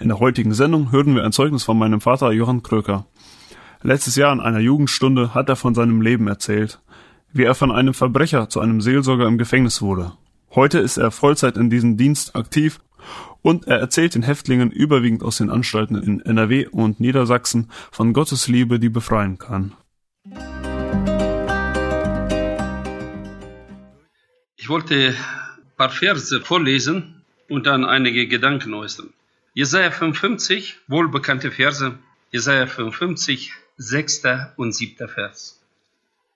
In der heutigen Sendung hören wir ein Zeugnis von meinem Vater Johann Kröker. Letztes Jahr in einer Jugendstunde hat er von seinem Leben erzählt, wie er von einem Verbrecher zu einem Seelsorger im Gefängnis wurde. Heute ist er Vollzeit in diesem Dienst aktiv und er erzählt den Häftlingen überwiegend aus den Anstalten in NRW und Niedersachsen von Gottes Liebe, die befreien kann. Ich wollte ein paar Verse vorlesen und dann einige Gedanken äußern. Jesaja 55, wohlbekannte Verse. Jesaja 55, sechster und siebter Vers.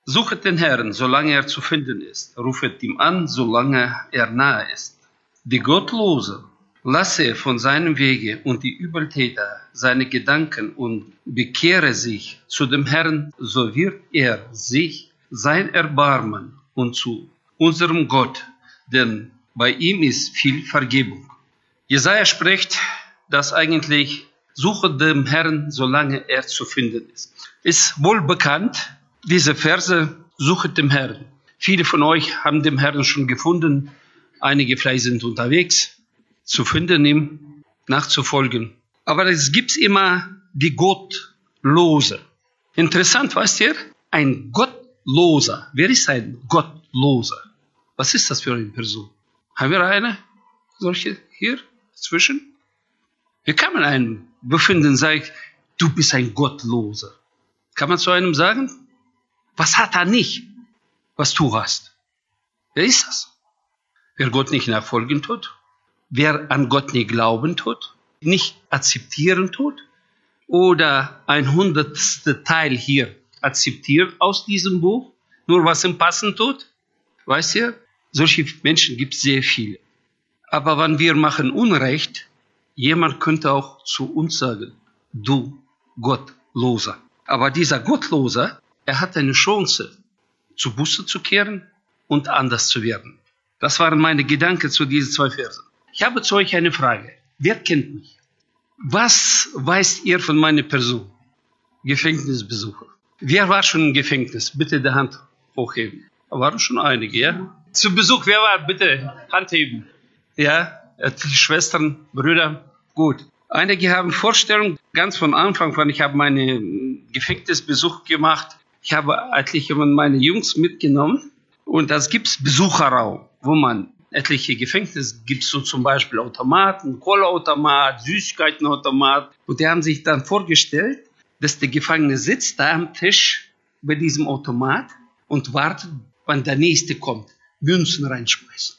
Suchet den Herrn, solange er zu finden ist. Rufet ihm an, solange er nahe ist. Die Gottlose lasse von seinem Wege und die Übeltäter seine Gedanken und bekehre sich zu dem Herrn, so wird er sich sein Erbarmen und zu unserem Gott, denn bei ihm ist viel Vergebung. Jesaja spricht dass eigentlich suche dem Herrn, solange er zu finden ist. Ist wohl bekannt, diese Verse, suche dem Herrn. Viele von euch haben den Herrn schon gefunden. Einige vielleicht sind unterwegs, zu finden, ihm nachzufolgen. Aber es gibt immer die Gottlose. Interessant, weißt ihr? Ein Gottloser. Wer ist ein Gottloser? Was ist das für eine Person? Haben wir eine solche hier zwischen? Wie kann man einen befinden sagen, du bist ein Gottloser? Kann man zu einem sagen? Was hat er nicht, was du hast? Wer ist das? Wer Gott nicht nachfolgen tut? Wer an Gott nicht glauben tut? Nicht akzeptieren tut? Oder ein hundertste Teil hier akzeptiert aus diesem Buch? Nur was ihm passen tut? Weißt ihr? Solche Menschen gibt es sehr viele. Aber wenn wir machen Unrecht, Jemand könnte auch zu uns sagen, du Gottloser. Aber dieser Gottloser, er hat eine Chance, zu Buße zu kehren und anders zu werden. Das waren meine Gedanken zu diesen zwei Versen. Ich habe zu euch eine Frage. Wer kennt mich? Was weißt ihr von meiner Person? Gefängnisbesucher. Wer war schon im Gefängnis? Bitte die Hand hochheben. Da waren schon einige, ja? Zu Besuch, wer war? Bitte Hand heben. Ja? Schwestern, Brüder, gut. Einige haben Vorstellungen ganz von Anfang an. Ich habe meinen Gefängnisbesuch gemacht. Ich habe etliche von meinen Jungs mitgenommen. Und das gibt's Besucherraum, wo man etliche Gefängnisse gibt so zum Beispiel Automaten, Kohleautomat, Süßigkeitenautomat. Und die haben sich dann vorgestellt, dass der Gefangene sitzt da am Tisch bei diesem Automat und wartet, wann der Nächste kommt, Münzen reinschmeißen.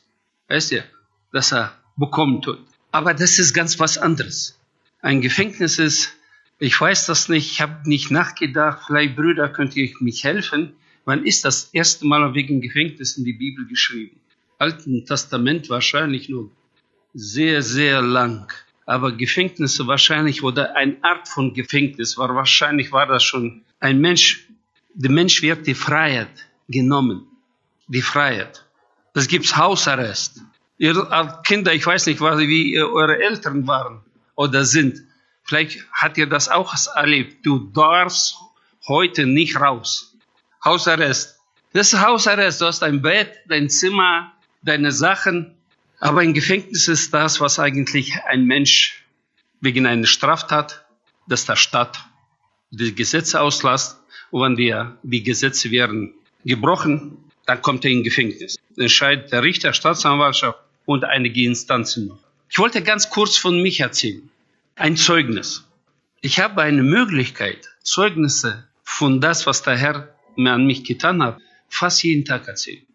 Weißt du, dass er bekommen tut. Aber das ist ganz was anderes. Ein Gefängnis ist, ich weiß das nicht, ich habe nicht nachgedacht, vielleicht Brüder, könnt ihr mich helfen. Wann ist das erste Mal wegen Gefängnis in die Bibel geschrieben? Alten Testament wahrscheinlich nur sehr, sehr lang. Aber Gefängnisse wahrscheinlich oder eine Art von Gefängnis war wahrscheinlich war das schon ein Mensch, der Mensch wird die Freiheit genommen. Die Freiheit. Das gibt's Hausarrest. Ihr Kinder, ich weiß nicht, wie eure Eltern waren oder sind. Vielleicht hat ihr das auch erlebt. Du darfst heute nicht raus. Hausarrest. Das ist Hausarrest. Du hast dein Bett, dein Zimmer, deine Sachen. Aber ein Gefängnis ist das, was eigentlich ein Mensch wegen einer Straftat, dass der Staat die Gesetze auslässt. Und wenn wir, die Gesetze werden gebrochen, dann kommt er in Gefängnis. Entscheidet der Richter, Staatsanwaltschaft und einige Instanzen noch. Ich wollte ganz kurz von mich erzählen. Ein Zeugnis. Ich habe eine Möglichkeit, Zeugnisse von das, was der Herr mir an mich getan hat, fast jeden Tag erzählen.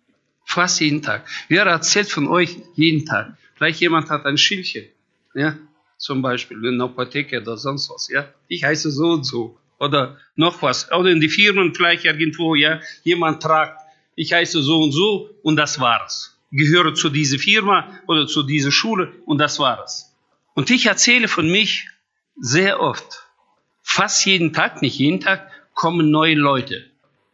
Fast jeden Tag. Wer erzählt von euch jeden Tag? Vielleicht jemand hat ein Schildchen, ja, zum Beispiel in der Apotheke oder sonst was, ja. Ich heiße so und so. Oder noch was. Oder in die Firmen vielleicht irgendwo, ja. Jemand tragt, ich heiße so und so und das war's gehöre zu dieser Firma oder zu dieser Schule und das war es. Und ich erzähle von mich sehr oft. Fast jeden Tag, nicht jeden Tag, kommen neue Leute.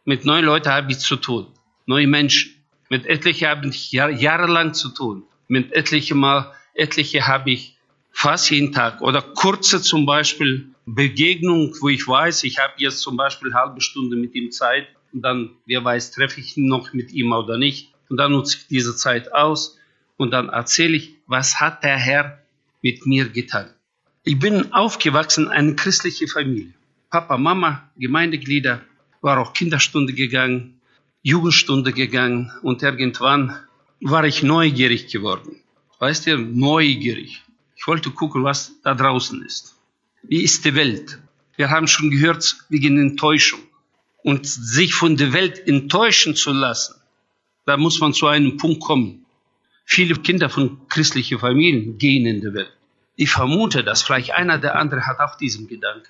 Mit neuen Leuten habe ich zu tun. Neue Menschen. Mit etlichen habe ich jahr, jahrelang zu tun. Mit etlichen Mal, etliche habe ich fast jeden Tag. Oder kurze zum Beispiel Begegnung, wo ich weiß, ich habe jetzt zum Beispiel halbe Stunde mit ihm Zeit und dann, wer weiß, treffe ich ihn noch mit ihm oder nicht. Und dann nutze ich diese Zeit aus und dann erzähle ich, was hat der Herr mit mir getan. Ich bin aufgewachsen in einer christlichen Familie. Papa, Mama, Gemeindeglieder, war auch Kinderstunde gegangen, Jugendstunde gegangen und irgendwann war ich neugierig geworden. Weißt du, neugierig. Ich wollte gucken, was da draußen ist. Wie ist die Welt? Wir haben schon gehört wegen Enttäuschung. Und sich von der Welt enttäuschen zu lassen, da muss man zu einem Punkt kommen. Viele Kinder von christlichen Familien gehen in die Welt. Ich vermute, dass vielleicht einer der andere hat auch diesen Gedanken.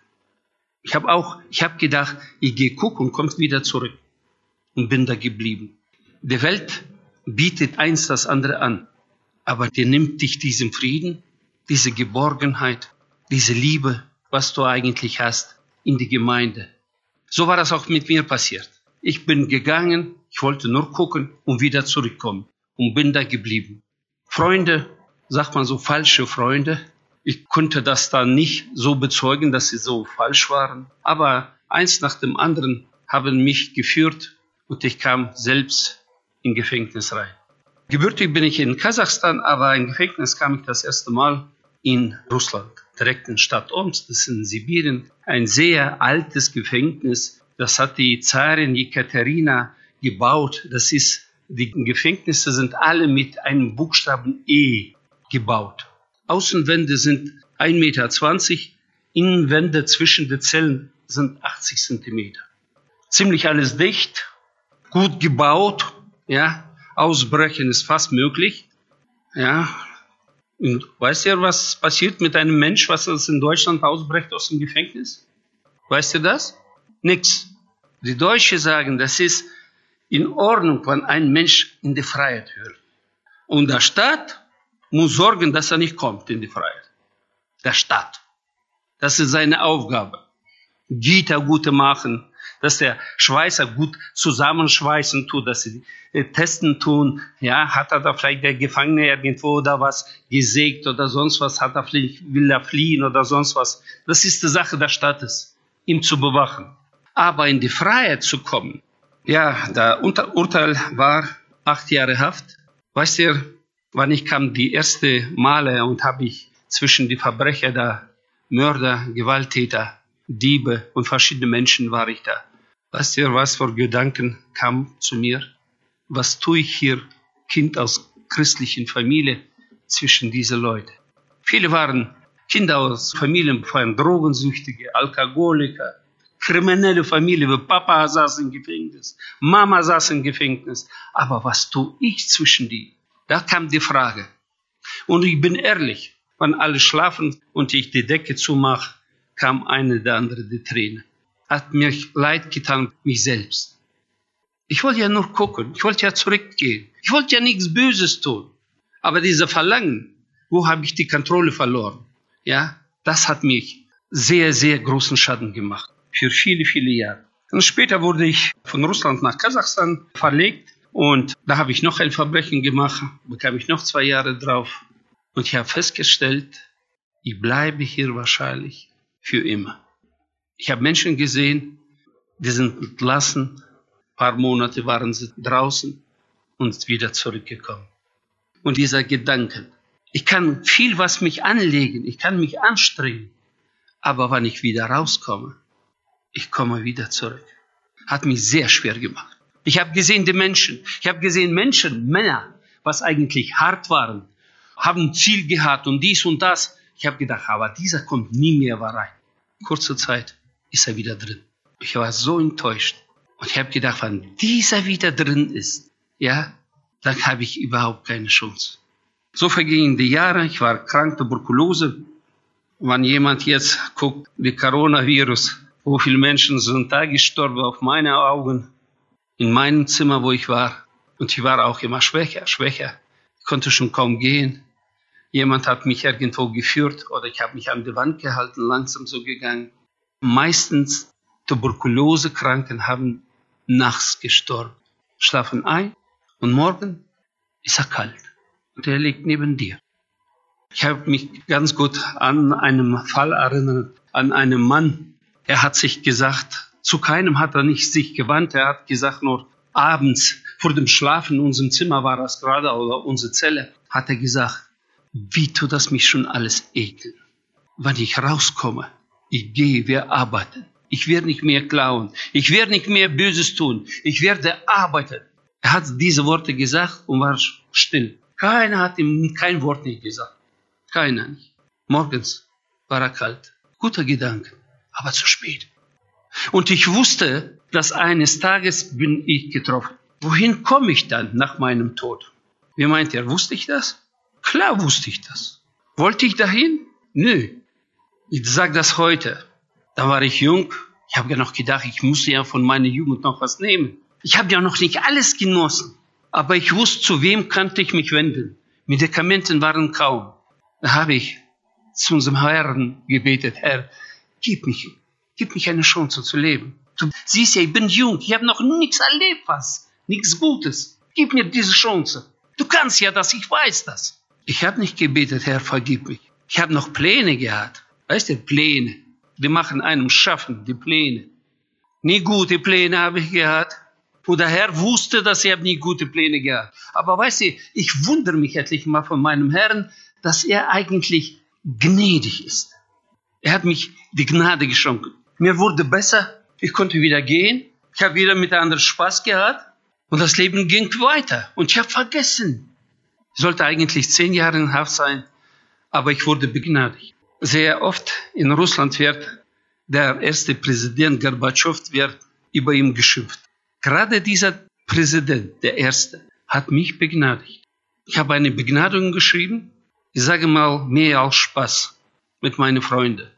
Ich habe auch, ich habe gedacht, ich gehe gucken und komme wieder zurück und bin da geblieben. Die Welt bietet eins das andere an, aber dir nimmt dich diesen Frieden, diese Geborgenheit, diese Liebe, was du eigentlich hast, in die Gemeinde. So war das auch mit mir passiert. Ich bin gegangen, ich wollte nur gucken und wieder zurückkommen und bin da geblieben. Freunde, sagt man so, falsche Freunde. Ich konnte das dann nicht so bezeugen, dass sie so falsch waren. Aber eins nach dem anderen haben mich geführt und ich kam selbst in Gefängnis rein. Gebürtig bin ich in Kasachstan, aber in Gefängnis kam ich das erste Mal in Russland, direkt in Stadt Omsk, das ist in Sibirien, ein sehr altes Gefängnis. Das hat die Zarin Jekaterina gebaut. Das ist, die Gefängnisse sind alle mit einem Buchstaben E gebaut. Außenwände sind 1,20 Meter, Innenwände zwischen den Zellen sind 80 Zentimeter. Ziemlich alles dicht, gut gebaut, ja. Ausbrechen ist fast möglich, ja. Und weißt du, was passiert mit einem Mensch, was in Deutschland ausbrecht aus dem Gefängnis? Weißt du das? Nix. Die Deutschen sagen, das ist in Ordnung, wenn ein Mensch in die Freiheit hört. Und der Staat muss sorgen, dass er nicht kommt in die Freiheit. Der Staat. Das ist seine Aufgabe. Gitter gute machen, dass der Schweißer gut zusammenschweißen tut, dass sie äh, testen tun. Ja, hat er da vielleicht der Gefangene irgendwo oder was gesägt oder sonst was, hat er vielleicht, will er fliehen oder sonst was. Das ist die Sache des Staates, ihm zu bewachen. Aber in die Freiheit zu kommen, ja, der Unter Urteil war acht Jahre Haft. Weißt du, wann ich kam die erste Male und habe ich zwischen die Verbrecher, der Mörder, Gewalttäter, Diebe und verschiedene Menschen war ich da. Weißt du, was für Gedanken kam zu mir? Was tue ich hier, Kind aus christlichen Familie, zwischen diese Leute? Viele waren Kinder aus Familien von Drogensüchtige, Alkoholiker, kriminelle Familie. Papa saß im Gefängnis, Mama saß im Gefängnis. Aber was tue ich zwischen die? Da kam die Frage. Und ich bin ehrlich, wenn alle schlafen und ich die Decke zumache, kam eine der andere die Träne hat mir leid getan, mich selbst. Ich wollte ja nur gucken, ich wollte ja zurückgehen, ich wollte ja nichts Böses tun. Aber dieser Verlangen, wo habe ich die Kontrolle verloren? Ja, das hat mich sehr, sehr großen Schaden gemacht. Für viele, viele Jahre. Und später wurde ich von Russland nach Kasachstan verlegt und da habe ich noch ein Verbrechen gemacht, bekam ich noch zwei Jahre drauf. Und ich habe festgestellt, ich bleibe hier wahrscheinlich für immer. Ich habe Menschen gesehen, die sind entlassen, ein paar Monate waren sie draußen und wieder zurückgekommen. Und dieser Gedanke, ich kann viel was mich anlegen, ich kann mich anstrengen, aber wenn ich wieder rauskomme, ich komme wieder zurück. Hat mich sehr schwer gemacht. Ich habe gesehen die Menschen, ich habe gesehen Menschen, Männer, was eigentlich hart waren, haben Ziel gehabt und dies und das. Ich habe gedacht, aber dieser kommt nie mehr rein. Kurze Zeit ist er wieder drin. Ich war so enttäuscht. Und ich habe gedacht, wenn dieser wieder drin ist, ja, dann habe ich überhaupt keine Chance. So vergingen die Jahre. Ich war krank, Tuberkulose. Wenn jemand jetzt guckt, wie Coronavirus, wo viele Menschen sind da gestorben auf meine Augen, in meinem Zimmer, wo ich war. Und ich war auch immer schwächer, schwächer. Ich konnte schon kaum gehen. Jemand hat mich irgendwo geführt oder ich habe mich an die Wand gehalten, langsam so gegangen. Meistens Tuberkulosekranken haben nachts gestorben, schlafen ein und morgen ist er kalt und er liegt neben dir. Ich habe mich ganz gut an einen Fall erinnert, an einen Mann. Er hat sich gesagt, zu keinem hat er nicht sich gewandt. Er hat gesagt, nur abends vor dem Schlafen in unserem Zimmer war das gerade oder unsere Zelle, hat er gesagt, wie tut das mich schon alles ekeln. Wenn ich rauskomme, ich gehe, wir arbeiten. Ich werde nicht mehr klauen. Ich werde nicht mehr Böses tun. Ich werde arbeiten. Er hat diese Worte gesagt und war still. Keiner hat ihm kein Wort nicht gesagt. Keiner nicht. Morgens war er kalt. Guter Gedanke, aber zu spät. Und ich wusste, dass eines Tages bin ich getroffen. Wohin komme ich dann nach meinem Tod? Wie meint ihr, wusste ich das? Klar wusste ich das. Wollte ich dahin? Nö. Ich sage das heute. Da war ich jung. Ich habe ja noch gedacht, ich muss ja von meiner Jugend noch was nehmen. Ich habe ja noch nicht alles genossen. Aber ich wusste, zu wem könnte ich mich wenden. Medikamenten waren kaum. Da habe ich zu unserem Herrn gebetet, Herr, gib mich, gib mich eine Chance zu leben. Du siehst ja, ich bin jung, ich habe noch nichts erlebt, was, nichts Gutes. Gib mir diese Chance. Du kannst ja das, ich weiß das. Ich habe nicht gebetet, Herr, vergib mich. Ich habe noch Pläne gehabt. Weißt du, Pläne. Die machen einem schaffen, die Pläne. Nie gute Pläne habe ich gehabt. Und der Herr wusste, dass ich nie gute Pläne gehabt. Aber weißt du, ich wundere mich etlich mal von meinem Herrn, dass er eigentlich gnädig ist. Er hat mich die Gnade geschenkt. Mir wurde besser, ich konnte wieder gehen, ich habe wieder mit anderen Spaß gehabt und das Leben ging weiter. Und ich habe vergessen. Ich sollte eigentlich zehn Jahre in Haft sein, aber ich wurde begnadigt. Sehr oft in Russland wird der erste Präsident Gorbatschow wird über ihm geschimpft. Gerade dieser Präsident, der erste, hat mich begnadigt. Ich habe eine Begnadigung geschrieben ich sage mal, mehr als Spaß mit meinen Freunden.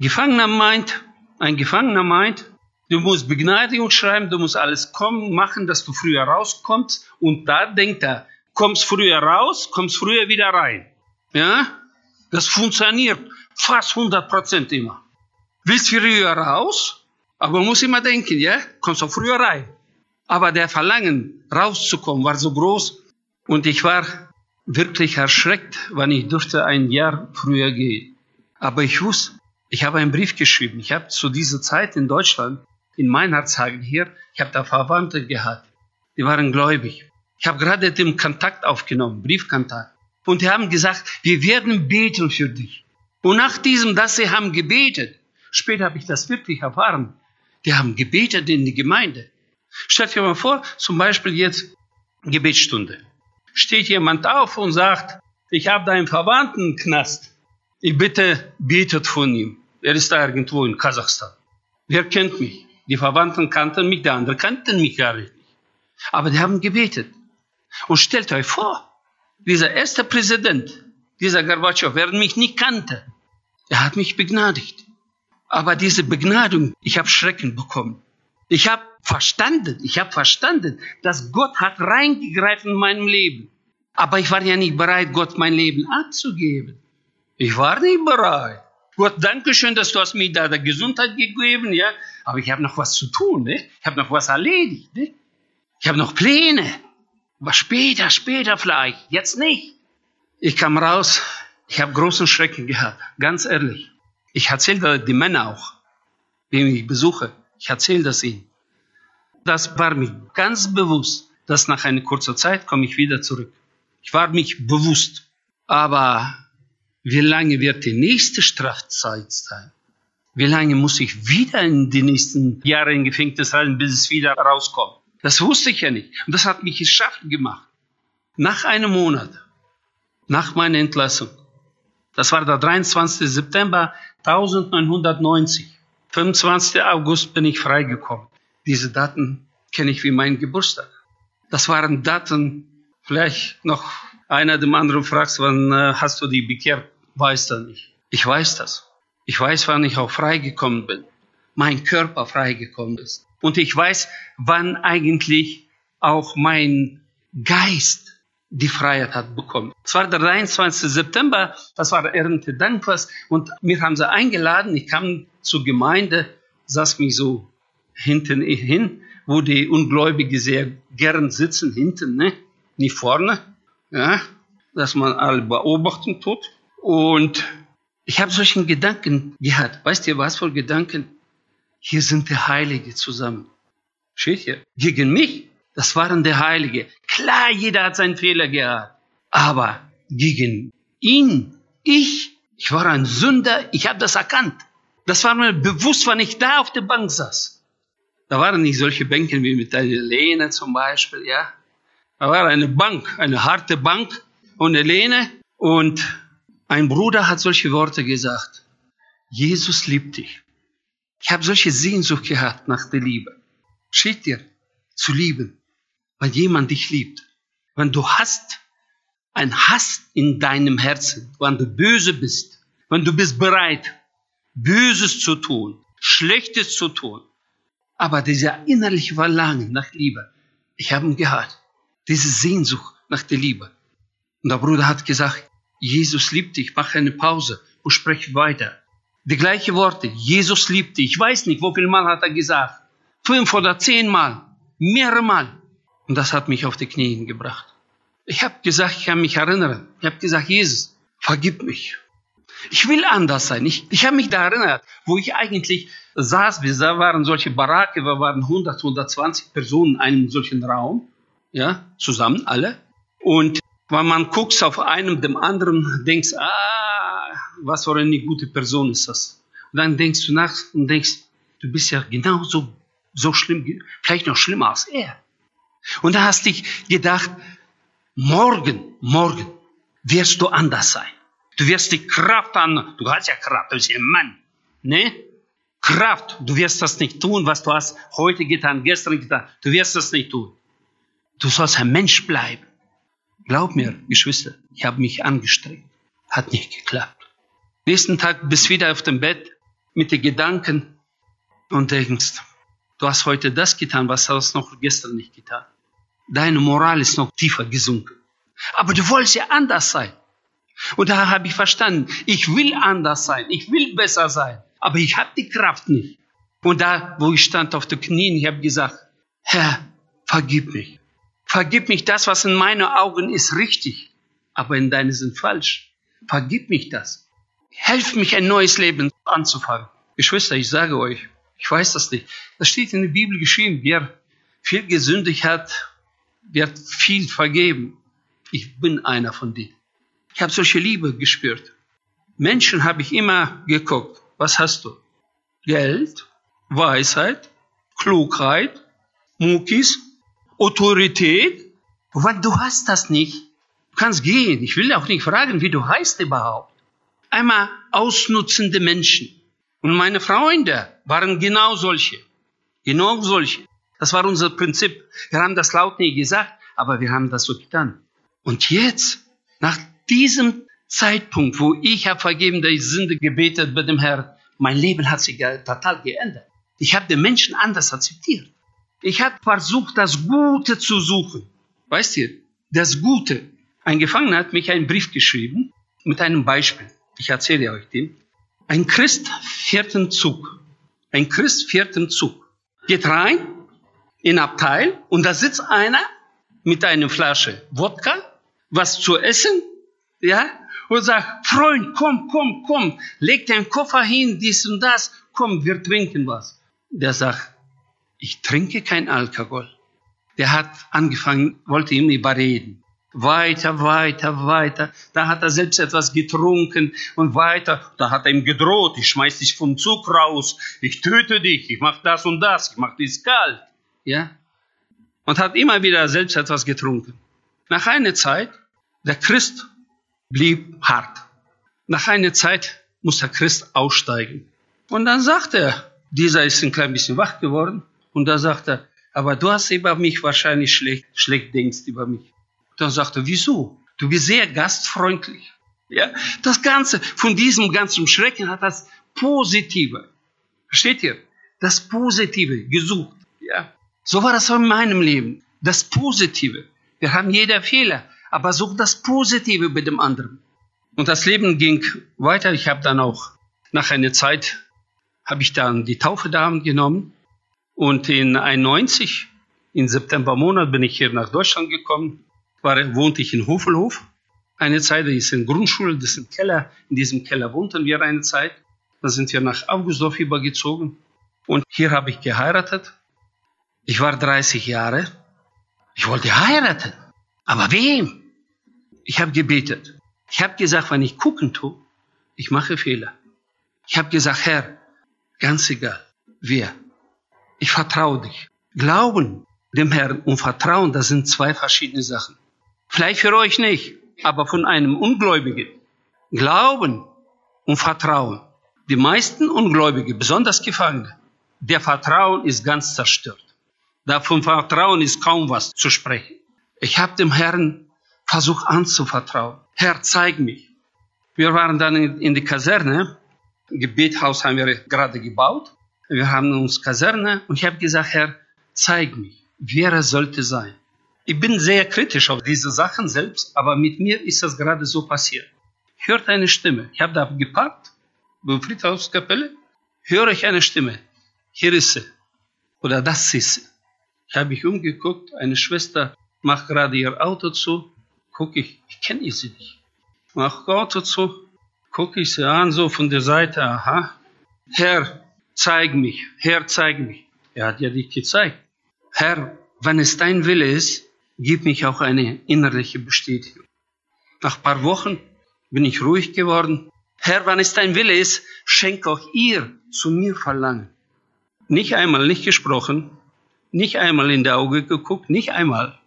Gefangener meint, ein Gefangener meint, du musst Begnadigung schreiben, du musst alles kommen, machen, dass du früher rauskommst. Und da denkt er, kommst früher raus, kommst früher wieder rein. Ja? Das funktioniert fast 100 Prozent immer. Willst früher raus, aber muss immer denken, ja, kommst du früher rein. Aber der Verlangen, rauszukommen, war so groß. Und ich war wirklich erschreckt, wann ich durfte ein Jahr früher gehen. Aber ich wusste, ich habe einen Brief geschrieben. Ich habe zu dieser Zeit in Deutschland, in Meinhardshagen hier, ich habe da Verwandte gehabt. Die waren gläubig. Ich habe gerade den Kontakt aufgenommen, Briefkontakt. Und die haben gesagt, wir werden beten für dich. Und nach diesem, dass sie haben gebetet, später habe ich das wirklich erfahren, die haben gebetet in die Gemeinde. Stellt dir mal vor, zum Beispiel jetzt Gebetsstunde steht jemand auf und sagt, ich habe da einen Verwandten Knast. Ich bitte, betet von ihm. Er ist da irgendwo in Kasachstan. Wer kennt mich? Die Verwandten kannten mich, die anderen kannten mich gar nicht. Aber die haben gebetet. Und stellt euch vor, dieser erste Präsident, dieser Gorbatschow, wer mich nicht kannte, er hat mich begnadigt. Aber diese Begnadung, ich habe Schrecken bekommen. Ich habe verstanden, ich habe verstanden, dass Gott hat reingegriffen in meinem Leben. Aber ich war ja nicht bereit, Gott mein Leben abzugeben. Ich war nicht bereit. Gott, danke schön, dass du hast mir da der Gesundheit gegeben, ja. Aber ich habe noch was zu tun, ne? Ich habe noch was erledigt, ne? Ich habe noch Pläne. Aber später, später vielleicht. Jetzt nicht. Ich kam raus. Ich habe großen Schrecken gehabt. Ganz ehrlich. Ich erzähle die Männer auch, die ich besuche. Ich erzähle das ihnen. Das war mir ganz bewusst, dass nach einer kurzen Zeit komme ich wieder zurück. Ich war mich bewusst. Aber wie lange wird die nächste Strafzeit sein? Wie lange muss ich wieder in die nächsten Jahre in Gefängnis halten, bis es wieder rauskommt? Das wusste ich ja nicht. Und das hat mich geschafft gemacht. Nach einem Monat, nach meiner Entlassung, das war der 23. September 1990, 25. August bin ich freigekommen. Diese Daten kenne ich wie mein Geburtstag. Das waren Daten, vielleicht noch einer dem anderen fragt, wann äh, hast du die bekehrt? Weiß das nicht. Ich weiß das. Ich weiß, wann ich auch freigekommen bin. Mein Körper freigekommen ist. Und ich weiß, wann eigentlich auch mein Geist die Freiheit hat bekommen. Es war der 23. September, das war Erntedankfest und mir haben sie eingeladen. Ich kam zur Gemeinde, saß mich so hinten hin, wo die Ungläubigen sehr gern sitzen, hinten, ne? nicht vorne, ja? dass man alle beobachten tut. Und ich habe solchen Gedanken gehabt. Weißt ihr, was für Gedanken? Hier sind die Heilige zusammen. Steht hier. Gegen mich, das waren die Heilige. Klar, jeder hat seinen Fehler gehabt. Aber gegen ihn, ich, ich war ein Sünder, ich habe das erkannt. Das war mir bewusst, wann ich da auf der Bank saß. Da waren nicht solche Bänke wie mit der Lehne zum Beispiel, ja. Da war eine Bank, eine harte Bank eine Lehne und ein Bruder hat solche Worte gesagt. Jesus liebt dich. Ich habe solche Sehnsucht gehabt nach der Liebe. Steht dir, zu lieben, weil jemand dich liebt. Wenn du hast ein Hass in deinem Herzen, wenn du böse bist, wenn du bist bereit, Böses zu tun, Schlechtes zu tun, aber dieser innerliche Verlangen nach Liebe, ich habe ihn gehabt, diese Sehnsucht nach der Liebe. Und der Bruder hat gesagt, Jesus liebt dich, mach eine Pause und sprech weiter. Die gleichen Worte, Jesus liebt dich. Ich weiß nicht, wie viel Mal hat er gesagt. Fünf oder zehn Mal, mehrere Mal. Und das hat mich auf die Knie gebracht. Ich habe gesagt, ich kann mich erinnern. Ich habe gesagt, Jesus, vergib mich. Ich will anders sein. Ich, ich habe mich da erinnert, wo ich eigentlich saß. Wir waren solche Baracke, wir waren 100, 120 Personen in einem solchen Raum. Ja, zusammen, alle. Und wenn man guckt auf einem, dem anderen, denkst, ah, was für eine gute Person ist das. Und dann denkst du nach und denkst, du bist ja genauso so schlimm, vielleicht noch schlimmer als er. Und da hast dich gedacht, morgen, morgen wirst du anders sein. Du wirst die Kraft an, du hast ja Kraft, du bist ein Mann, ne? Kraft, du wirst das nicht tun, was du hast heute getan, gestern getan. Du wirst das nicht tun. Du sollst ein Mensch bleiben. Glaub mir, Geschwister, ich habe mich angestrengt. Hat nicht geklappt. Nächsten Tag bist du wieder auf dem Bett mit den Gedanken und denkst, du hast heute das getan, was hast du noch gestern nicht getan. Deine Moral ist noch tiefer gesunken. Aber du wolltest ja anders sein. Und da habe ich verstanden, ich will anders sein, ich will besser sein, aber ich habe die Kraft nicht. Und da, wo ich stand auf den Knien, ich habe gesagt, Herr, vergib mich. Vergib mich das, was in meinen Augen ist richtig, aber in deinen sind falsch. Vergib mich das. Helf mich, ein neues Leben anzufangen. Geschwister, ich sage euch, ich weiß das nicht. Das steht in der Bibel geschrieben. Wer viel gesündigt hat, wird viel vergeben. Ich bin einer von denen. Ich habe solche Liebe gespürt. Menschen habe ich immer geguckt. Was hast du? Geld, Weisheit, Klugheit, Mukis, Autorität. Weil du hast das nicht. Du kannst gehen. Ich will auch nicht fragen, wie du heißt überhaupt. Einmal ausnutzende Menschen. Und meine Freunde waren genau solche. Genau solche. Das war unser Prinzip. Wir haben das laut nie gesagt, aber wir haben das so getan. Und jetzt, nach diesem Zeitpunkt, wo ich habe vergeben, der Sünde gebetet bei dem Herrn, mein Leben hat sich total geändert. Ich habe den Menschen anders akzeptiert. Ich habe versucht, das Gute zu suchen. Weißt ihr, das Gute. Ein Gefangener hat mich einen Brief geschrieben mit einem Beispiel. Ich erzähle euch den. Ein Christ fährt im Zug. Ein Christ fährt im Zug. Geht rein in Abteil und da sitzt einer mit einer Flasche Wodka, was zu essen, ja, und sagt, Freund, komm, komm, komm, leg deinen Koffer hin, dies und das, komm, wir trinken was. Der sagt, ich trinke kein Alkohol. Der hat angefangen, wollte ihn überreden. Weiter, weiter, weiter. Da hat er selbst etwas getrunken und weiter. Da hat er ihm gedroht, ich schmeiß dich vom Zug raus, ich töte dich, ich mach das und das, ich mach dich kalt. Ja? Und hat immer wieder selbst etwas getrunken. Nach einer Zeit, der Christ blieb hart. Nach einer Zeit muss der Christ aussteigen. Und dann sagt er, dieser ist ein klein bisschen wach geworden. Und da sagt er, aber du hast über mich wahrscheinlich schlecht, schlecht denkst über mich. Dann sagt er, wieso? Du bist sehr gastfreundlich. Ja, das Ganze, von diesem ganzen Schrecken hat das Positive. Versteht ihr? Das Positive gesucht. Ja. So war das auch in meinem Leben. Das Positive. Wir haben jeder Fehler. aber such das Positive bei dem anderen. Und das Leben ging weiter. Ich habe dann auch nach einer Zeit habe ich dann die Taufe da genommen und in 91 im September Monat bin ich hier nach Deutschland gekommen. War, wohnte ich in Hofelhof. Eine Zeit, das ist eine Grundschule, das ist ein Keller. In diesem Keller wohnten wir eine Zeit. Dann sind wir nach Augustdorf übergezogen. Und hier habe ich geheiratet. Ich war 30 Jahre. Ich wollte heiraten. Aber wem? Ich habe gebetet. Ich habe gesagt, wenn ich gucken tue, ich mache Fehler. Ich habe gesagt, Herr, ganz egal, wer. Ich vertraue dich. Glauben dem Herrn und Vertrauen, das sind zwei verschiedene Sachen. Vielleicht für euch nicht, aber von einem Ungläubigen. Glauben und Vertrauen. Die meisten Ungläubige, besonders Gefangene, der Vertrauen ist ganz zerstört. Davon Vertrauen ist kaum was zu sprechen. Ich habe dem Herrn versucht anzuvertrauen. Herr, zeig mich. Wir waren dann in, die Kaserne. Gebethaus haben wir gerade gebaut. Wir haben uns Kaserne und ich habe gesagt, Herr, zeig mich, wer er sollte sein. Ich bin sehr kritisch auf diese Sachen selbst, aber mit mir ist das gerade so passiert. Ich hörte eine Stimme. Ich habe da geparkt, beim Friedhofskapelle, höre ich eine Stimme. Hier ist sie. Oder das ist sie. Ich habe mich umgeguckt, eine Schwester macht gerade ihr Auto zu gucke ich, ich kenne sie nicht. Mach Auto zu, gucke ich sie an, so von der Seite, aha. Herr, zeig mich, Herr, zeig mich. Er hat ja dich gezeigt. Herr, wenn es dein Wille ist, gib mich auch eine innerliche Bestätigung. Nach ein paar Wochen bin ich ruhig geworden. Herr, wenn es dein Wille ist, schenk auch ihr zu mir Verlangen. Nicht einmal nicht gesprochen, nicht einmal in die Augen geguckt, nicht einmal.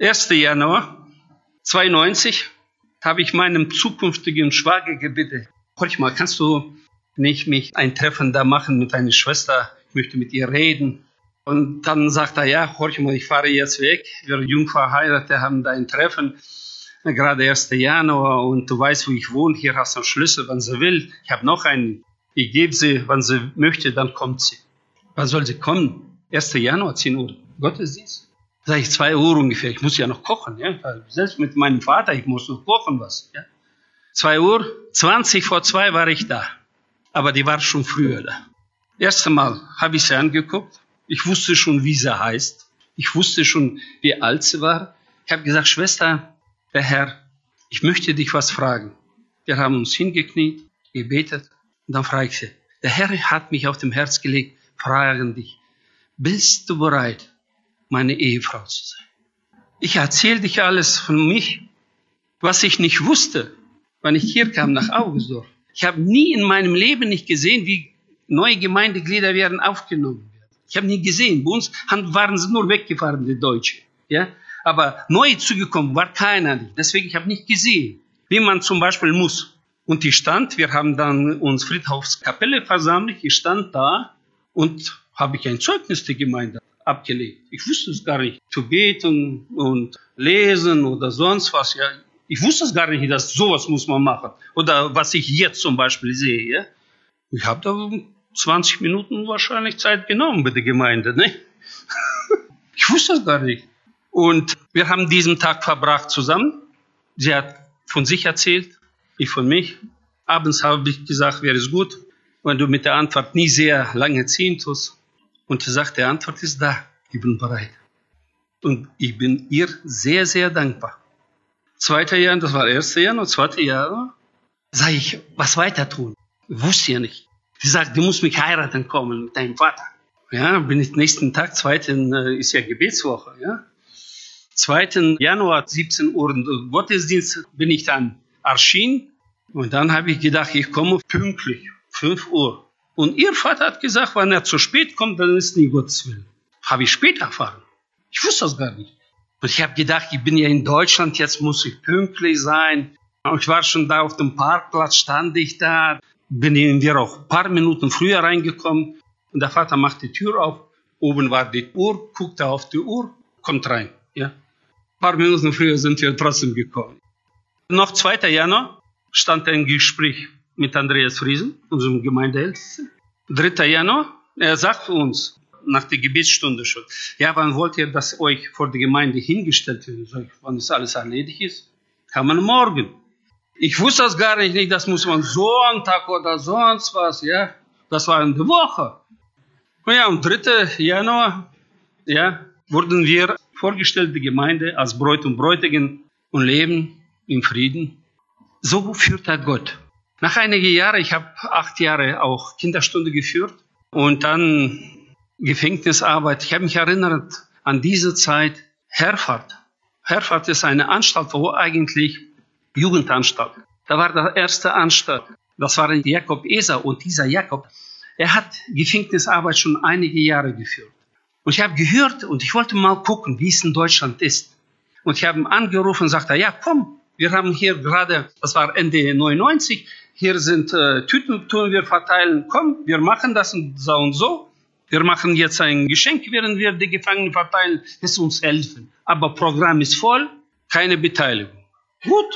1. Januar 92 habe ich meinem zukünftigen Schwager gebeten, horch mal, kannst du nicht mich ein Treffen da machen mit deiner Schwester? Ich möchte mit ihr reden. Und dann sagt er, ja, horch mal, ich fahre jetzt weg. Wir jung verheiratet haben da ein Treffen, gerade 1. Januar und du weißt, wo ich wohne. Hier hast du einen Schlüssel, wenn sie will. Ich habe noch einen. Ich gebe sie, wenn sie möchte, dann kommt sie. Wann soll sie kommen? 1. Januar, 10 Uhr. Gottesdienst. Sag ich, zwei Uhr ungefähr. Ich muss ja noch kochen, ja. Selbst mit meinem Vater, ich muss noch kochen was, ja. Zwei Uhr, zwanzig vor zwei war ich da. Aber die war schon früher da. Erste Mal habe ich sie angeguckt. Ich wusste schon, wie sie heißt. Ich wusste schon, wie alt sie war. Ich habe gesagt, Schwester, der Herr, ich möchte dich was fragen. Wir haben uns hingekniet, gebetet. Und dann frage ich sie, der Herr hat mich auf dem Herz gelegt, fragen dich, bist du bereit, meine Ehefrau zu sein. Ich erzähle dich alles von mich, was ich nicht wusste, wann ich hier kam nach Augustdorf. Ich habe nie in meinem Leben nicht gesehen, wie neue Gemeindeglieder werden aufgenommen. Ich habe nie gesehen. Bei uns waren sie nur weggefahren, die Deutschen. Ja? Aber neu zugekommen war keiner nicht. Deswegen ich nicht gesehen, wie man zum Beispiel muss. Und ich stand, wir haben dann uns Friedhofskapelle versammelt, ich stand da und habe ich ein Zeugnis der Gemeinde abgelegt. Ich wusste es gar nicht. Zu beten und lesen oder sonst was. Ja, ich wusste es gar nicht, dass sowas muss man machen. Oder was ich jetzt zum Beispiel sehe. Ich habe da 20 Minuten wahrscheinlich Zeit genommen bei der Gemeinde. Ne? ich wusste es gar nicht. Und wir haben diesen Tag verbracht zusammen. Sie hat von sich erzählt, ich von mich. Abends habe ich gesagt, wäre es gut, wenn du mit der Antwort nie sehr lange ziehen tust. Und sie sagt, die Antwort ist da, ich bin bereit. Und ich bin ihr sehr, sehr dankbar. Zweiter Jahr, das war erste Jahr und zweite Jahr, sage ich, was weiter tun? Wusste ja nicht. Sie sagt, du musst mich heiraten kommen mit deinem Vater. Ja, bin ich nächsten Tag, zweiten äh, ist ja Gebetswoche, ja. 2. Januar, 17 Uhr, Gottesdienst, bin ich dann erschienen. Und dann habe ich gedacht, ich komme pünktlich, 5 Uhr. Und ihr Vater hat gesagt, wenn er zu spät kommt, dann ist nie Gottes Willen. Habe ich später erfahren. Ich wusste das gar nicht. Und ich habe gedacht, ich bin ja in Deutschland, jetzt muss ich pünktlich sein. Ich war schon da auf dem Parkplatz, stand ich da, bin wir auch ein paar Minuten früher reingekommen. Und der Vater macht die Tür auf. Oben war die Uhr, guckte auf die Uhr, kommt rein. Ja. Ein paar Minuten früher sind wir trotzdem gekommen. Noch 2. Januar stand ein Gespräch mit Andreas Friesen, unserem Gemeindeältesten. 3. Januar, er sagt uns, nach der Gebetsstunde schon. Ja, wann wollt ihr, dass euch vor der Gemeinde hingestellt wird? Sag wann das alles erledigt ist? Kann man morgen. Ich wusste das gar nicht, das muss man Sonntag oder sonst was, ja. Das war eine Woche. Und ja, am 3. Januar, ja, wurden wir vorgestellt, die Gemeinde als Bräut und Bräutigin und leben im Frieden. So führt er Gott. Nach einigen Jahren, ich habe acht Jahre auch Kinderstunde geführt und dann Gefängnisarbeit. Ich habe mich erinnert an diese Zeit Herfahrt. Herfahrt ist eine Anstalt, wo eigentlich Jugendanstalt. Da war der erste Anstalt. Das war Jakob Eser und dieser Jakob, er hat Gefängnisarbeit schon einige Jahre geführt. Und ich habe gehört und ich wollte mal gucken, wie es in Deutschland ist. Und ich habe ihn angerufen und sagte, ja, komm, wir haben hier gerade, das war Ende 99, hier sind äh, Tüten, tun wir verteilen, komm, wir machen das und so und so. Wir machen jetzt ein Geschenk, während wir die Gefangenen verteilen, es uns helfen. Aber Programm ist voll, keine Beteiligung. Gut.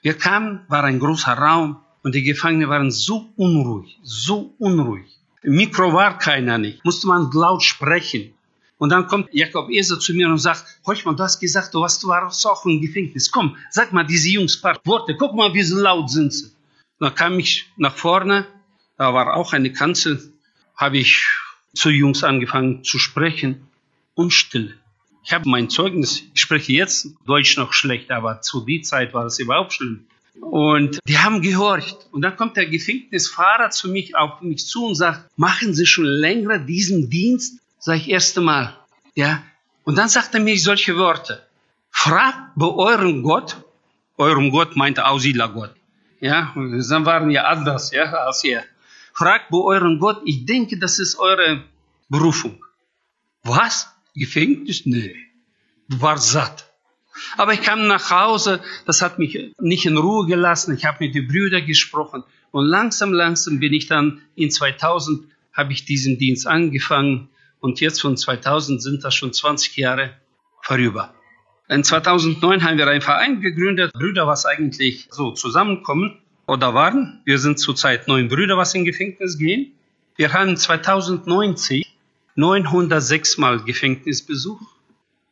Wir kamen, war ein großer Raum und die Gefangenen waren so unruhig, so unruhig. Mikro war keiner nicht, musste man laut sprechen. Und dann kommt Jakob Eser zu mir und sagt, Hochmann, du hast gesagt, du warst, du warst auch im Gefängnis. Komm, sag mal diese Jungs paar Worte, guck mal, wie laut sind sie. Dann kam ich nach vorne, da war auch eine Kanzel, habe ich zu Jungs angefangen zu sprechen und still. Ich habe mein Zeugnis, ich spreche jetzt Deutsch noch schlecht, aber zu der Zeit war es überhaupt schlimm. Und die haben gehorcht. Und dann kommt der Gefängnisfahrer zu mich, auf mich zu und sagt, machen Sie schon länger diesen Dienst? Sag ich erste Mal. Ja. Und dann sagt er mir solche Worte. Fragt bei eurem Gott, eurem Gott meinte Aussiedlergott, ja, dann waren wir anders, ja, als ihr. Fragt bei eurem Gott, ich denke, das ist eure Berufung. Was? Gefängnis? Nee. Du warst satt. Aber ich kam nach Hause, das hat mich nicht in Ruhe gelassen. Ich habe mit den Brüdern gesprochen und langsam, langsam bin ich dann in 2000 habe ich diesen Dienst angefangen und jetzt von 2000 sind das schon 20 Jahre vorüber. In 2009 haben wir einen Verein gegründet, Brüder, was eigentlich so zusammenkommen oder waren. Wir sind zurzeit neun Brüder, was in Gefängnis gehen. Wir haben 2090 906 Mal Gefängnisbesuch,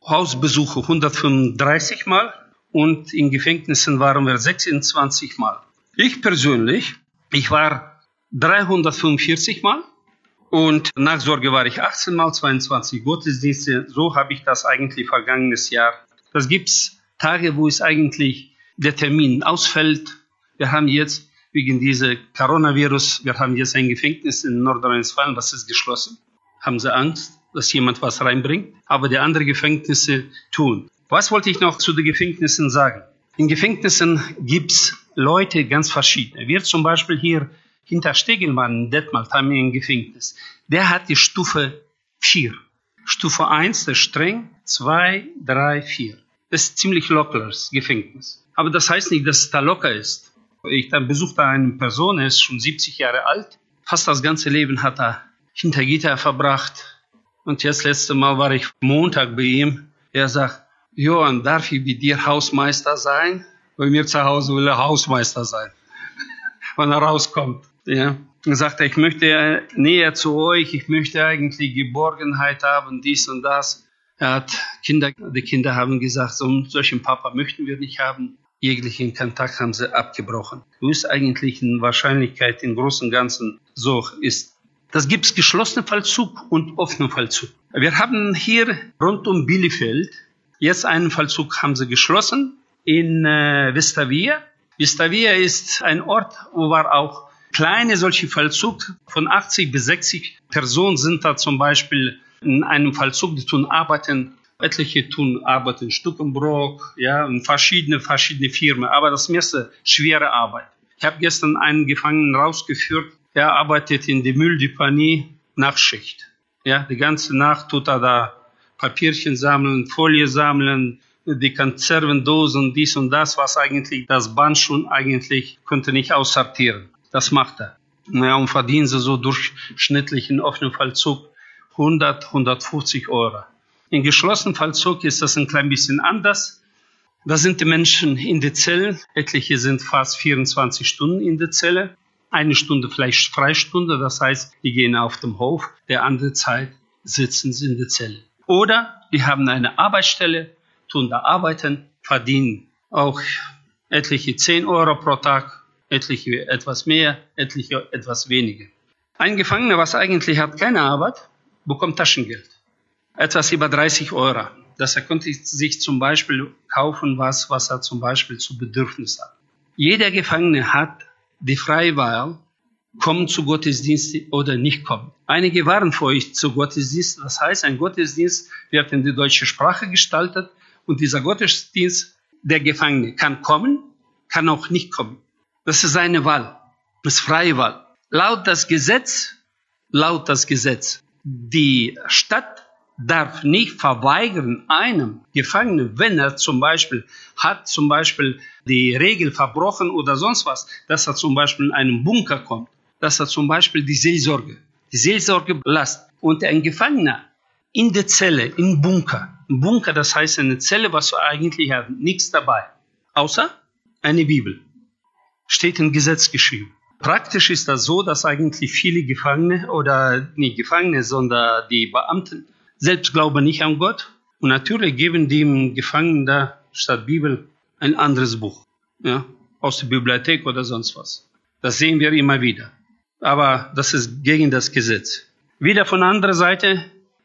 Hausbesuche 135 Mal und in Gefängnissen waren wir 26 Mal. Ich persönlich, ich war 345 Mal und Nachsorge war ich 18 Mal, 22 Gottesdienste. So habe ich das eigentlich vergangenes Jahr das gibt's Tage, wo es eigentlich der Termin ausfällt. Wir haben jetzt wegen dieser Coronavirus, wir haben jetzt ein Gefängnis in Nordrhein-Westfalen, das ist geschlossen. Haben sie Angst, dass jemand was reinbringt? Aber die anderen Gefängnisse tun. Was wollte ich noch zu den Gefängnissen sagen? In Gefängnissen gibt's Leute ganz verschiedene. Wir zum Beispiel hier hinter Stegelmann in Detmold haben wir ein Gefängnis. Der hat die Stufe 4. Stufe 1 ist streng, 2, 3, 4. Das ist ziemlich lockeres Gefängnis. Aber das heißt nicht, dass es da locker ist. Ich dann besuchte eine Person, er ist schon 70 Jahre alt. Fast das ganze Leben hat er hinter Gitter verbracht. Und jetzt letzte Mal war ich Montag bei ihm. Er sagt, Johann, darf ich bei dir Hausmeister sein? Bei mir zu Hause will er Hausmeister sein, wenn er rauskommt. Ja. Und sagte, ich möchte näher zu euch, ich möchte eigentlich Geborgenheit haben, dies und das. Er hat Kinder, die Kinder haben gesagt, so einen solchen Papa möchten wir nicht haben. Jeglichen Kontakt haben sie abgebrochen. Ist eigentlich in Wahrscheinlichkeit im Großen und Ganzen so ist. Das gibt es geschlossenen Fallzug und offenen Fallzug. Wir haben hier rund um Bielefeld jetzt einen Fallzug haben sie geschlossen in äh, Vestavia. Vestavia ist ein Ort, wo war auch kleine solche Fallzug von 80 bis 60 Personen sind da zum Beispiel in einem Fallzug, die tun arbeiten, etliche tun arbeiten Stuckenbrock, ja, und verschiedene, verschiedene Firmen, aber das meiste schwere Arbeit. Ich habe gestern einen Gefangenen rausgeführt, der arbeitet in der Mülldeponie Nachtschicht. Ja, die ganze Nacht tut er da Papierchen sammeln, Folie sammeln, die Konservendosen, dies und das, was eigentlich das Band schon eigentlich konnte nicht aussortieren. Das macht er. Ja, und verdienen sie so durchschnittlich in offenen Fallzug 100, 150 Euro. In geschlossenen Fallzug ist das ein klein bisschen anders. Da sind die Menschen in der Zelle. Etliche sind fast 24 Stunden in der Zelle. Eine Stunde vielleicht Freistunde, das heißt, die gehen auf dem Hof. Der andere Zeit sitzen sie in der Zelle. Oder die haben eine Arbeitsstelle, tun da arbeiten, verdienen auch etliche 10 Euro pro Tag, etliche etwas mehr, etliche etwas weniger. Ein Gefangener, was eigentlich hat keine Arbeit, bekommt Taschengeld. Etwas über 30 Euro. Das er konnte sich zum Beispiel kaufen, was, was er zum Beispiel zu Bedürfnis hat. Jeder Gefangene hat die freie Wahl, kommen zu Gottesdienst oder nicht kommen. Einige waren vor euch zu Gottesdienst. Das heißt, ein Gottesdienst wird in die deutsche Sprache gestaltet und dieser Gottesdienst, der Gefangene kann kommen, kann auch nicht kommen. Das ist seine Wahl. Das ist freie Wahl. Laut das Gesetz, laut das Gesetz, die Stadt darf nicht verweigern einem Gefangenen, wenn er zum Beispiel hat zum Beispiel die Regel verbrochen oder sonst was, dass er zum Beispiel in einen Bunker kommt, dass er zum Beispiel die Seelsorge, die Seelsorge belastet. Und ein Gefangener in der Zelle, im Bunker, ein Bunker, das heißt eine Zelle, was du eigentlich hat, nichts dabei, außer eine Bibel. Steht im Gesetz geschrieben. Praktisch ist das so, dass eigentlich viele Gefangene oder nicht Gefangene, sondern die Beamten selbst glauben nicht an Gott. Und natürlich geben dem Gefangenen da statt Bibel ein anderes Buch, ja, aus der Bibliothek oder sonst was. Das sehen wir immer wieder. Aber das ist gegen das Gesetz. Wieder von anderer Seite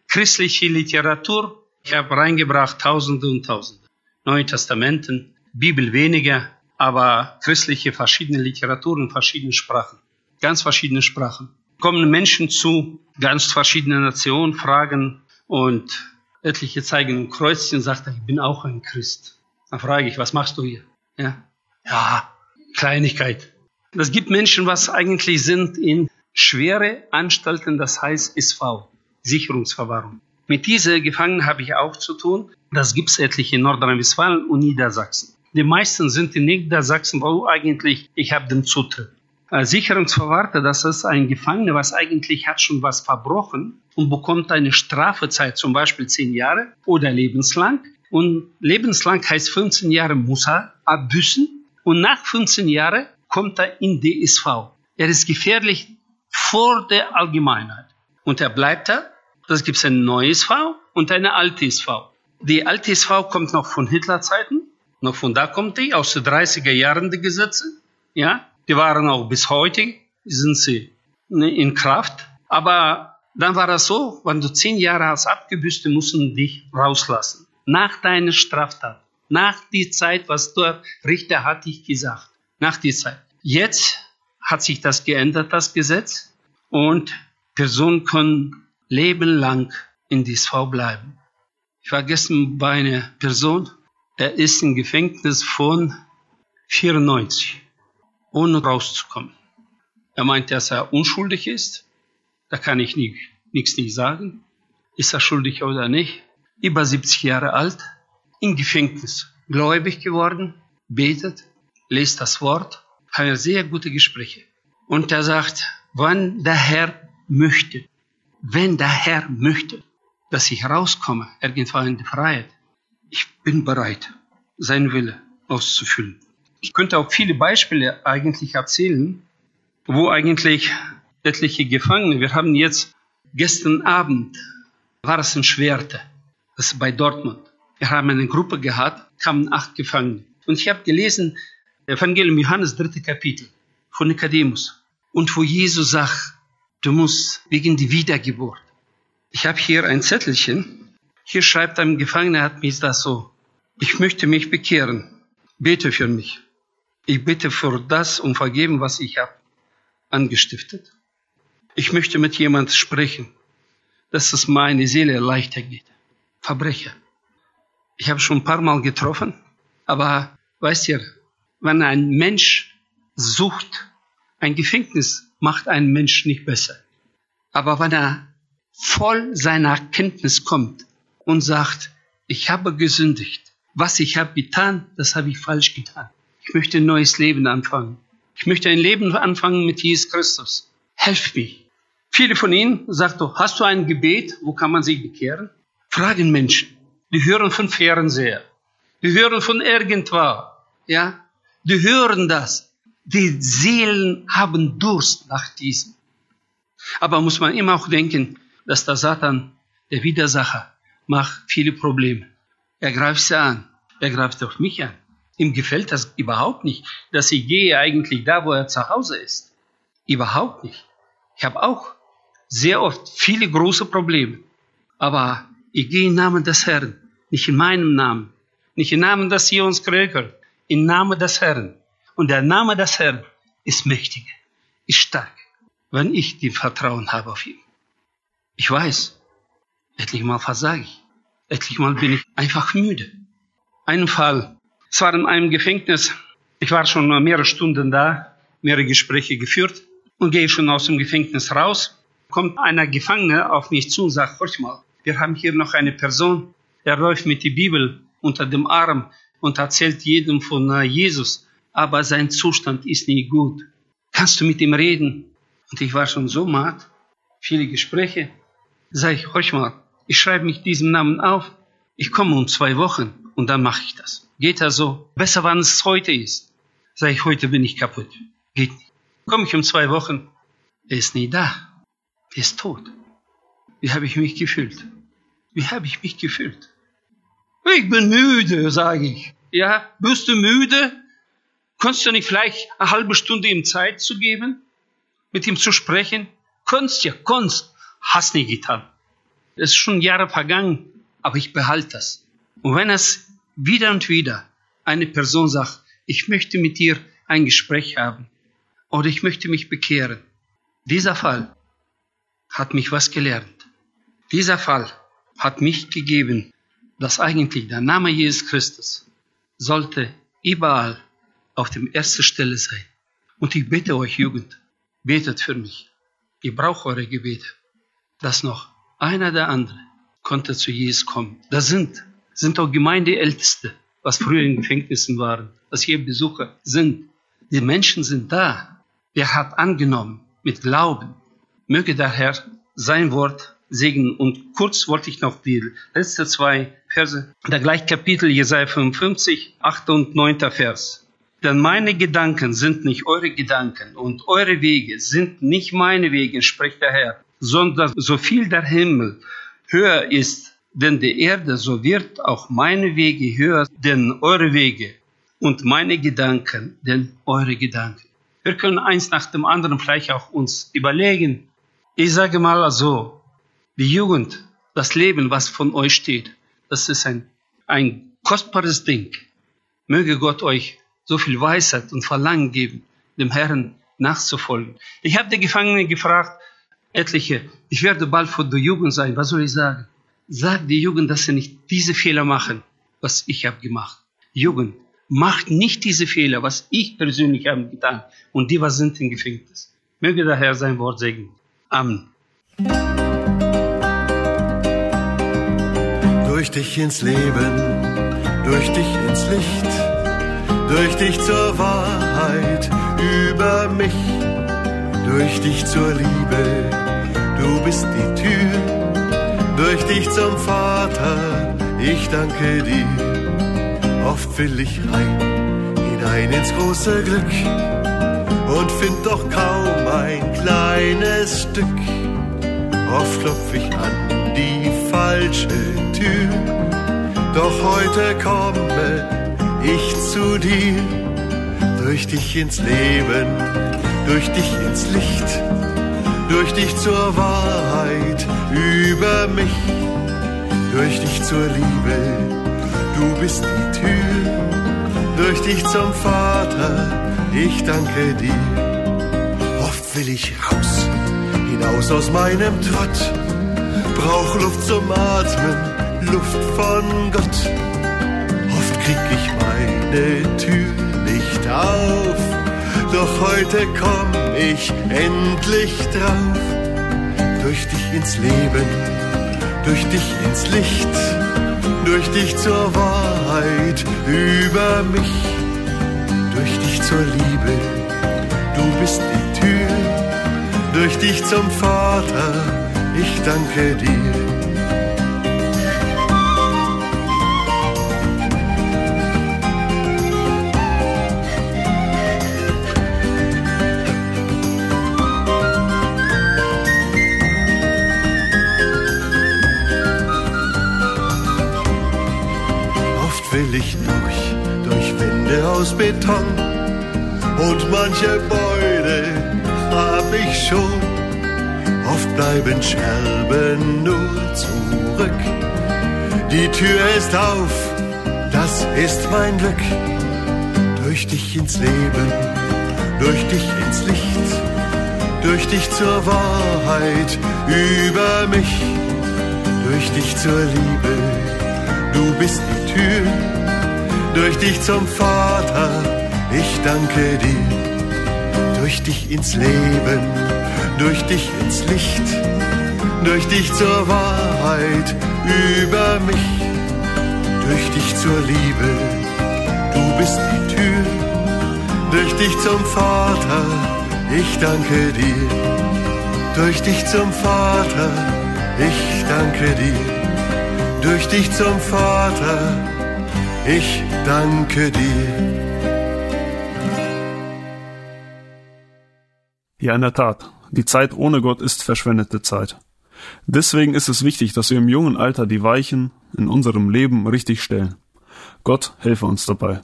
christliche Literatur. Ich habe reingebracht Tausende und Tausende. Neue Testamenten, Bibel weniger, aber christliche verschiedene Literaturen, verschiedene Sprachen. Ganz verschiedene Sprachen. Kommen Menschen zu ganz verschiedenen Nationen, fragen, und etliche zeigen ein Kreuzchen sagt, ich bin auch ein Christ. Dann frage ich, was machst du hier? Ja, ja Kleinigkeit. Das gibt Menschen, was eigentlich sind in schwere Anstalten, das heißt SV, Sicherungsverwahrung. Mit diesen Gefangenen habe ich auch zu tun. Das gibt es etliche in Nordrhein-Westfalen und Niedersachsen. Die meisten sind in Niedersachsen, wo eigentlich ich habe den Zutritt. Als Sicherungsverwahrter, das ist ein Gefangener, was eigentlich hat schon was verbrochen und bekommt eine Strafezeit, zum Beispiel zehn Jahre oder lebenslang. Und lebenslang heißt 15 Jahre muss er abbüßen und nach 15 Jahren kommt er in DSV. Er ist gefährlich vor der Allgemeinheit. Und er bleibt da. Das gibt es ein neues SV und eine alte SV. Die alte SV kommt noch von Hitlerzeiten. Noch von da kommt die, aus den 30er Jahren die Gesetze. Ja, die waren auch bis heute, sind sie ne, in Kraft. Aber dann war das so, wenn du zehn Jahre hast abgebüßt, die mussten dich rauslassen. Nach deiner Straftat. Nach die Zeit, was der Richter hat dich gesagt. Nach die Zeit. Jetzt hat sich das geändert, das Gesetz. Und Personen können lebenlang in DSV bleiben. Ich war gestern bei einer Person, er ist im Gefängnis von 94 ohne rauszukommen. Er meint, dass er unschuldig ist. Da kann ich nichts nicht sagen. Ist er schuldig oder nicht? Über 70 Jahre alt, im Gefängnis, gläubig geworden, betet, liest das Wort, hat sehr gute Gespräche. Und er sagt, wann der Herr möchte, wenn der Herr möchte, dass ich rauskomme, irgendwann in die Freiheit, ich bin bereit, seinen Wille auszufüllen. Ich könnte auch viele Beispiele eigentlich erzählen, wo eigentlich etliche Gefangene, wir haben jetzt gestern Abend, war es in Schwerte, das ist bei Dortmund. Wir haben eine Gruppe gehabt, kamen acht Gefangene. Und ich habe gelesen, Evangelium Johannes, dritte Kapitel von Nikodemus. Und wo Jesus sagt, du musst wegen der Wiedergeburt. Ich habe hier ein Zettelchen. Hier schreibt ein Gefangener, hat mir das so. Ich möchte mich bekehren. Bete für mich. Ich bitte für das um Vergeben, was ich habe angestiftet. Ich möchte mit jemand sprechen, dass es meine Seele leichter geht. Verbrecher. Ich habe schon ein paar Mal getroffen, aber weißt ihr, wenn ein Mensch sucht, ein Gefängnis macht einen Mensch nicht besser. Aber wenn er voll seiner Kenntnis kommt und sagt, ich habe gesündigt, was ich habe getan, das habe ich falsch getan. Ich möchte ein neues Leben anfangen. Ich möchte ein Leben anfangen mit Jesus Christus. Helf mir. Viele von Ihnen doch, hast du ein Gebet? Wo kann man sich bekehren? Fragen Menschen. Die hören von Fernseher. Die hören von irgendwo. Ja? Die hören das. Die Seelen haben Durst nach diesem. Aber muss man immer auch denken, dass der Satan Der Widersacher macht viele Probleme. Er greift sie an. Er greift auch mich an. Ihm gefällt das überhaupt nicht, dass ich gehe eigentlich da, wo er zu Hause ist. Überhaupt nicht. Ich habe auch sehr oft viele große Probleme. Aber ich gehe im Namen des Herrn, nicht in meinem Namen, nicht im Namen des Sions Kröker, im Namen des Herrn. Und der Name des Herrn ist mächtig, ist stark, wenn ich die Vertrauen habe auf ihn. Ich weiß, etlich Mal versage ich, etlich Mal bin ich einfach müde. Einen Fall, es war in einem Gefängnis, ich war schon mehrere Stunden da, mehrere Gespräche geführt und gehe schon aus dem Gefängnis raus, kommt einer Gefangene auf mich zu und sagt, horch mal, wir haben hier noch eine Person, der läuft mit der Bibel unter dem Arm und erzählt jedem von äh, Jesus, aber sein Zustand ist nie gut. Kannst du mit ihm reden? Und ich war schon so matt, viele Gespräche. Sag ich, horch mal, ich schreibe mich diesen Namen auf, ich komme um zwei Wochen und dann mache ich das. Geht also besser, wann es heute ist. Sag ich, heute bin ich kaputt. Geht nicht. Komme ich um zwei Wochen, er ist nie da. Er ist tot. Wie habe ich mich gefühlt? Wie habe ich mich gefühlt? Ich bin müde, sage ich. Ja, bist du müde? Kannst du nicht vielleicht eine halbe Stunde ihm Zeit zu geben, mit ihm zu sprechen? Kannst ja, kannst. Hast nie getan. Es ist schon Jahre vergangen, aber ich behalte das. Und wenn es wieder und wieder eine Person sagt, ich möchte mit dir ein Gespräch haben oder ich möchte mich bekehren, dieser Fall hat mich was gelernt. Dieser Fall hat mich gegeben, dass eigentlich der Name Jesus Christus sollte überall auf dem ersten Stelle sein. Und ich bitte euch, Jugend, betet für mich. Ich brauche eure Gebete, dass noch einer der andere konnte zu Jesus kommen. Das sind, sind auch Gemeindeälteste, was früher in Gefängnissen waren, was hier Besucher sind. Die Menschen sind da. Er hat angenommen mit Glauben. Möge der Herr sein Wort segnen. Und kurz wollte ich noch die letzten zwei Verse, der gleich Kapitel Jesaja 55, 8 und 9. Vers. Denn meine Gedanken sind nicht eure Gedanken und eure Wege sind nicht meine Wege, spricht der Herr, sondern so viel der Himmel höher ist denn die Erde, so wird auch meine Wege höher denn eure Wege und meine Gedanken denn eure Gedanken. Wir können eins nach dem anderen vielleicht auch uns überlegen. Ich sage mal so, die Jugend, das Leben, was von euch steht, das ist ein, ein kostbares Ding. Möge Gott euch so viel Weisheit und Verlangen geben, dem Herrn nachzufolgen. Ich habe die Gefangenen gefragt, etliche, ich werde bald vor der Jugend sein, was soll ich sagen? Sag die Jugend, dass sie nicht diese Fehler machen, was ich habe gemacht. Jugend, macht nicht diese Fehler, was ich persönlich habe getan und die, was sind im Gefängnis. Möge der Herr sein Wort segnen. Amen. Durch dich ins Leben, durch dich ins Licht, durch dich zur Wahrheit über mich, durch dich zur Liebe, du bist die Tür, durch dich zum Vater, ich danke dir. Oft will ich rein, hinein ins große Glück und find doch kaum ein kleines Stück. Oft klopf ich an die falsche Tür, doch heute komme ich zu dir. Durch dich ins Leben, durch dich ins Licht, durch dich zur Wahrheit über mich, durch dich zur Liebe, du bist die Tür, durch dich zum Vater, ich danke dir. Oft will ich raus, hinaus aus meinem Trott, brauch Luft zum Atmen, Luft von Gott. Oft krieg ich meine Tür nicht auf, doch heute komm ich endlich drauf. Durch dich ins Leben, durch dich ins Licht, durch dich zur Wahrheit über mich, durch dich zur Liebe, du bist die Tür, durch dich zum Vater, ich danke dir. Beton und manche Beute hab ich schon. Oft bleiben Scherben nur zurück. Die Tür ist auf, das ist mein Glück. Durch dich ins Leben, durch dich ins Licht, durch dich zur Wahrheit über mich, durch dich zur Liebe. Du bist die Tür, durch dich zum Vater. Ich danke dir, durch dich ins Leben, durch dich ins Licht, durch dich zur Wahrheit über mich, durch dich zur Liebe. Du bist die Tür, durch dich zum Vater. Ich danke dir, durch dich zum Vater. Ich danke dir, durch dich zum Vater. Ich danke dir. Ja, in der Tat. Die Zeit ohne Gott ist verschwendete Zeit. Deswegen ist es wichtig, dass wir im jungen Alter die Weichen in unserem Leben richtig stellen. Gott helfe uns dabei.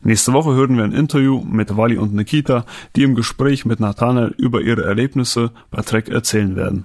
Nächste Woche hören wir ein Interview mit Wally und Nikita, die im Gespräch mit Nathanael über ihre Erlebnisse bei Trek erzählen werden.